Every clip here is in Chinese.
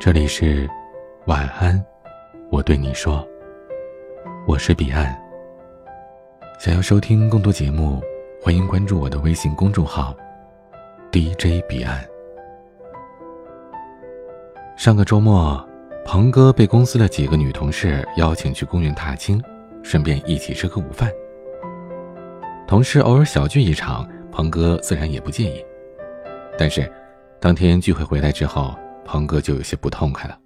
这里是晚安，我对你说，我是彼岸。想要收听更多节目，欢迎关注我的微信公众号 DJ 彼岸。上个周末，鹏哥被公司的几个女同事邀请去公园踏青，顺便一起吃个午饭。同事偶尔小聚一场，鹏哥自然也不介意。但是，当天聚会回来之后，鹏哥就有些不痛快了。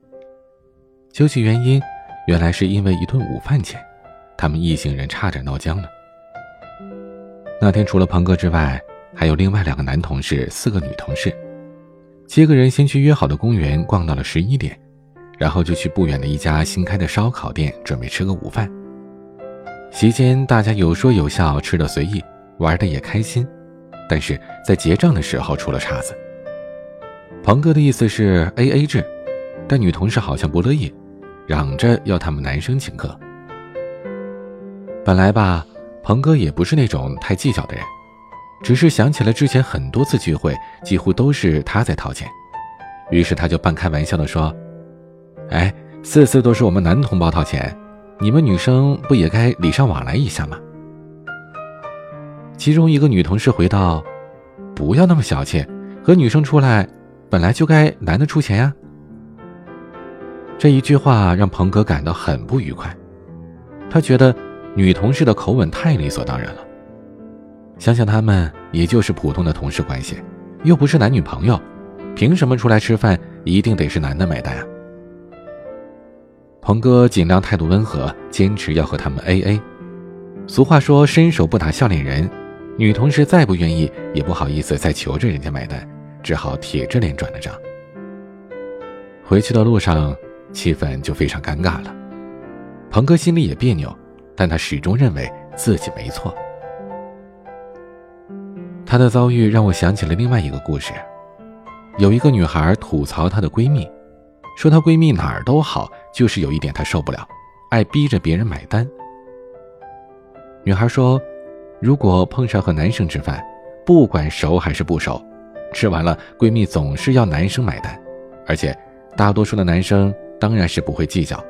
究其原因，原来是因为一顿午饭钱，他们一行人差点闹僵了。那天除了鹏哥之外，还有另外两个男同事，四个女同事，七个人先去约好的公园逛到了十一点，然后就去不远的一家新开的烧烤店准备吃个午饭。席间大家有说有笑，吃的随意，玩的也开心，但是在结账的时候出了岔子。鹏哥的意思是 A A 制，但女同事好像不乐意，嚷着要他们男生请客。本来吧，鹏哥也不是那种太计较的人，只是想起了之前很多次聚会，几乎都是他在掏钱，于是他就半开玩笑的说：“哎，次次都是我们男同胞掏钱，你们女生不也该礼尚往来一下吗？”其中一个女同事回道：“不要那么小气，和女生出来。”本来就该男的出钱呀。这一句话让鹏哥感到很不愉快，他觉得女同事的口吻太理所当然了。想想他们也就是普通的同事关系，又不是男女朋友，凭什么出来吃饭一定得是男的买单啊？鹏哥尽量态度温和，坚持要和他们 A A。俗话说伸手不打笑脸人，女同事再不愿意，也不好意思再求着人家买单。只好铁着脸转了账。回去的路上，气氛就非常尴尬了。鹏哥心里也别扭，但他始终认为自己没错。他的遭遇让我想起了另外一个故事：有一个女孩吐槽她的闺蜜，说她闺蜜哪儿都好，就是有一点她受不了，爱逼着别人买单。女孩说：“如果碰上和男生吃饭，不管熟还是不熟。”吃完了，闺蜜总是要男生买单，而且大多数的男生当然是不会计较，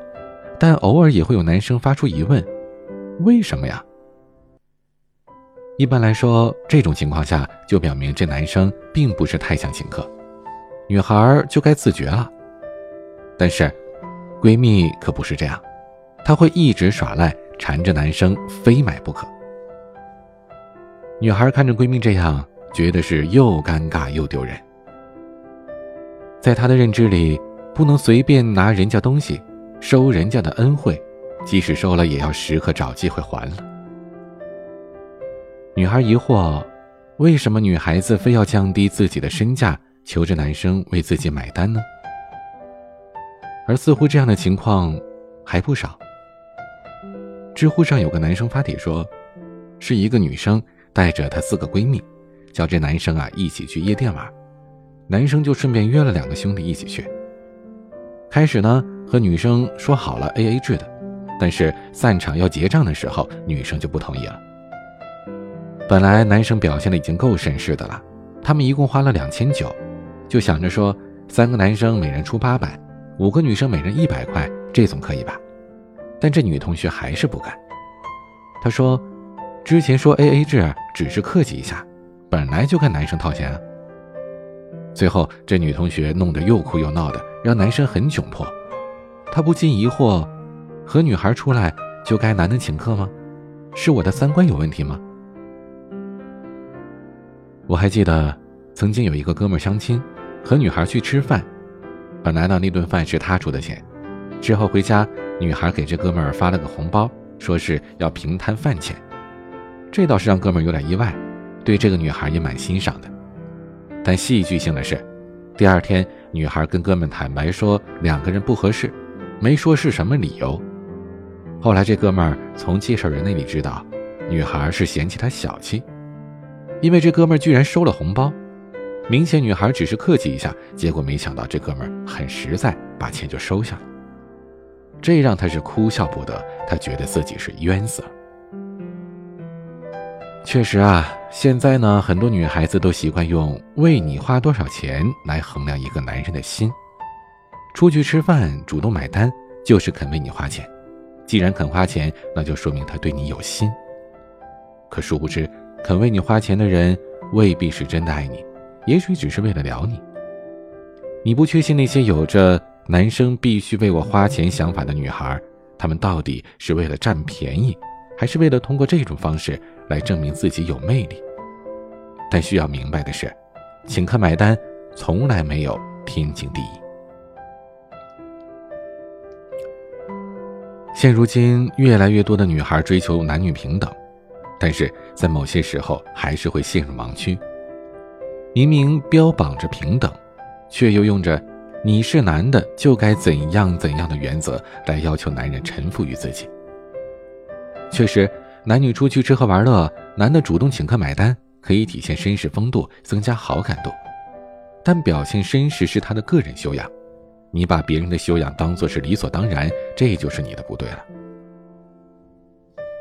但偶尔也会有男生发出疑问：为什么呀？一般来说，这种情况下就表明这男生并不是太想请客，女孩就该自觉了。但是，闺蜜可不是这样，她会一直耍赖，缠着男生非买不可。女孩看着闺蜜这样。觉得是又尴尬又丢人，在他的认知里，不能随便拿人家东西，收人家的恩惠，即使收了，也要时刻找机会还了。女孩疑惑，为什么女孩子非要降低自己的身价，求着男生为自己买单呢？而似乎这样的情况还不少。知乎上有个男生发帖说，是一个女生带着她四个闺蜜。叫这男生啊一起去夜店玩，男生就顺便约了两个兄弟一起去。开始呢和女生说好了 A A 制的，但是散场要结账的时候，女生就不同意了。本来男生表现的已经够绅士的了，他们一共花了两千九，就想着说三个男生每人出八百，五个女生每人一百块，这总可以吧？但这女同学还是不干，她说，之前说 A A 制只是客气一下。本来就该男生掏钱啊！最后这女同学弄得又哭又闹的，让男生很窘迫。他不禁疑惑：和女孩出来就该男的请客吗？是我的三观有问题吗？我还记得曾经有一个哥们相亲，和女孩去吃饭，本来呢那顿饭是他出的钱，之后回家女孩给这哥们发了个红包，说是要平摊饭钱，这倒是让哥们有点意外。对这个女孩也蛮欣赏的，但戏剧性的是，第二天女孩跟哥们坦白说两个人不合适，没说是什么理由。后来这哥们儿从介绍人那里知道，女孩是嫌弃他小气，因为这哥们儿居然收了红包，明显女孩只是客气一下，结果没想到这哥们儿很实在，把钱就收下了，这让他是哭笑不得，他觉得自己是冤死了。确实啊，现在呢，很多女孩子都习惯用“为你花多少钱”来衡量一个男人的心。出去吃饭主动买单就是肯为你花钱。既然肯花钱，那就说明他对你有心。可殊不知，肯为你花钱的人未必是真的爱你，也许只是为了撩你。你不确信那些有着男生必须为我花钱想法的女孩，她们到底是为了占便宜，还是为了通过这种方式来证明自己有魅力？但需要明白的是，请客买单从来没有天经地义。现如今，越来越多的女孩追求男女平等，但是在某些时候还是会陷入盲区。明明标榜着平等，却又用着“你是男的就该怎样怎样的”原则来要求男人臣服于自己。确实，男女出去吃喝玩乐，男的主动请客买单，可以体现绅士风度，增加好感度。但表现绅士是他的个人修养。你把别人的修养当做是理所当然，这就是你的不对了。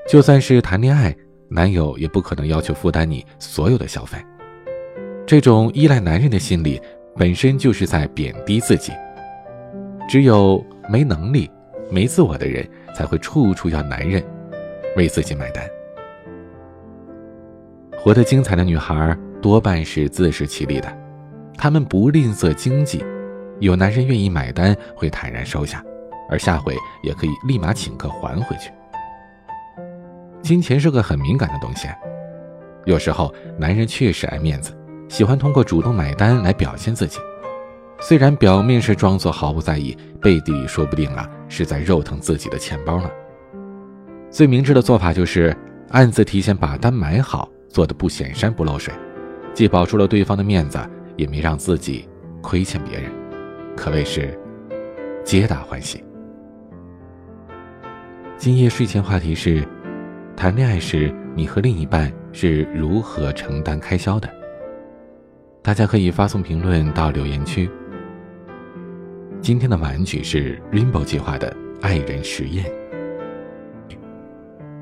就算是谈恋爱，男友也不可能要求负担你所有的消费。这种依赖男人的心理，本身就是在贬低自己。只有没能力、没自我的人，才会处处要男人为自己买单。活得精彩的女孩，多半是自食其力的，她们不吝啬经济。有男人愿意买单，会坦然收下，而下回也可以立马请客还回去。金钱是个很敏感的东西，有时候男人确实爱面子，喜欢通过主动买单来表现自己。虽然表面是装作毫不在意，背地里说不定啊是在肉疼自己的钱包呢。最明智的做法就是暗自提前把单买好，做的不显山不漏水，既保住了对方的面子，也没让自己亏欠别人。可谓是皆大欢喜。今夜睡前话题是：谈恋爱时你和另一半是如何承担开销的？大家可以发送评论到留言区。今天的晚曲是 Rainbow 计划的《爱人实验》，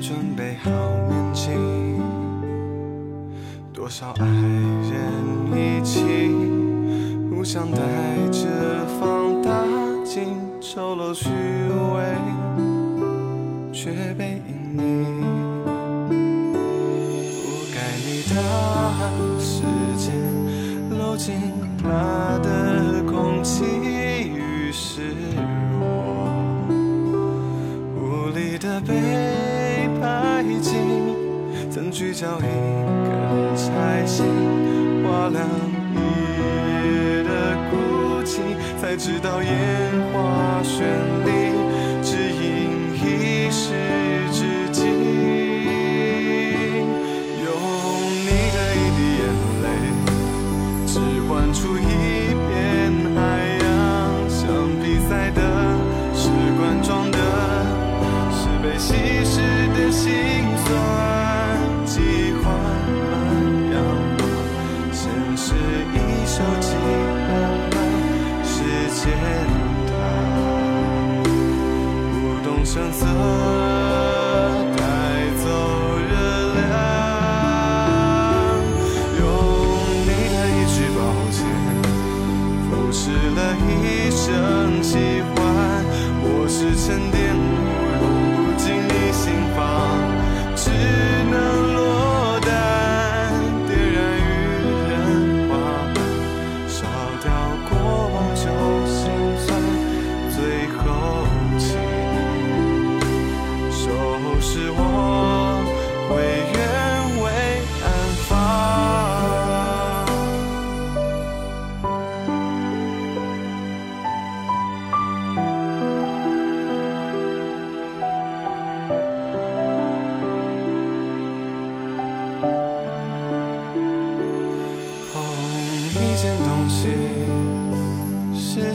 准备好面具。多少爱人一起，互相带着放大镜，丑陋虚伪，却被曾聚焦一根拆信，划亮一夜的孤寂，才知道声色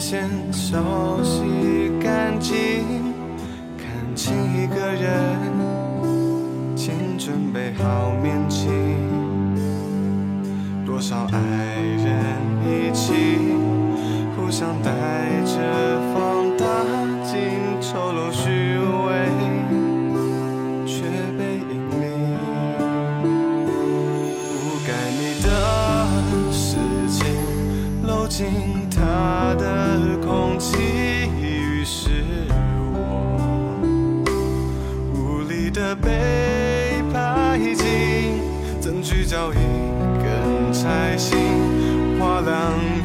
先手洗干净看清一个人请准备好面巾多少爱人一起互相带着。一根彩线，画两。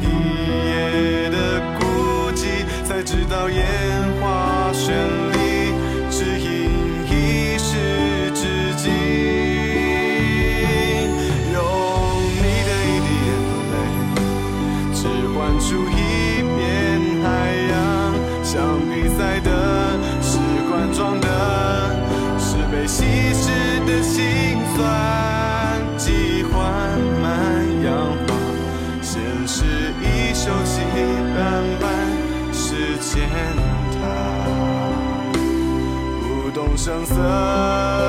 声色。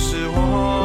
是我。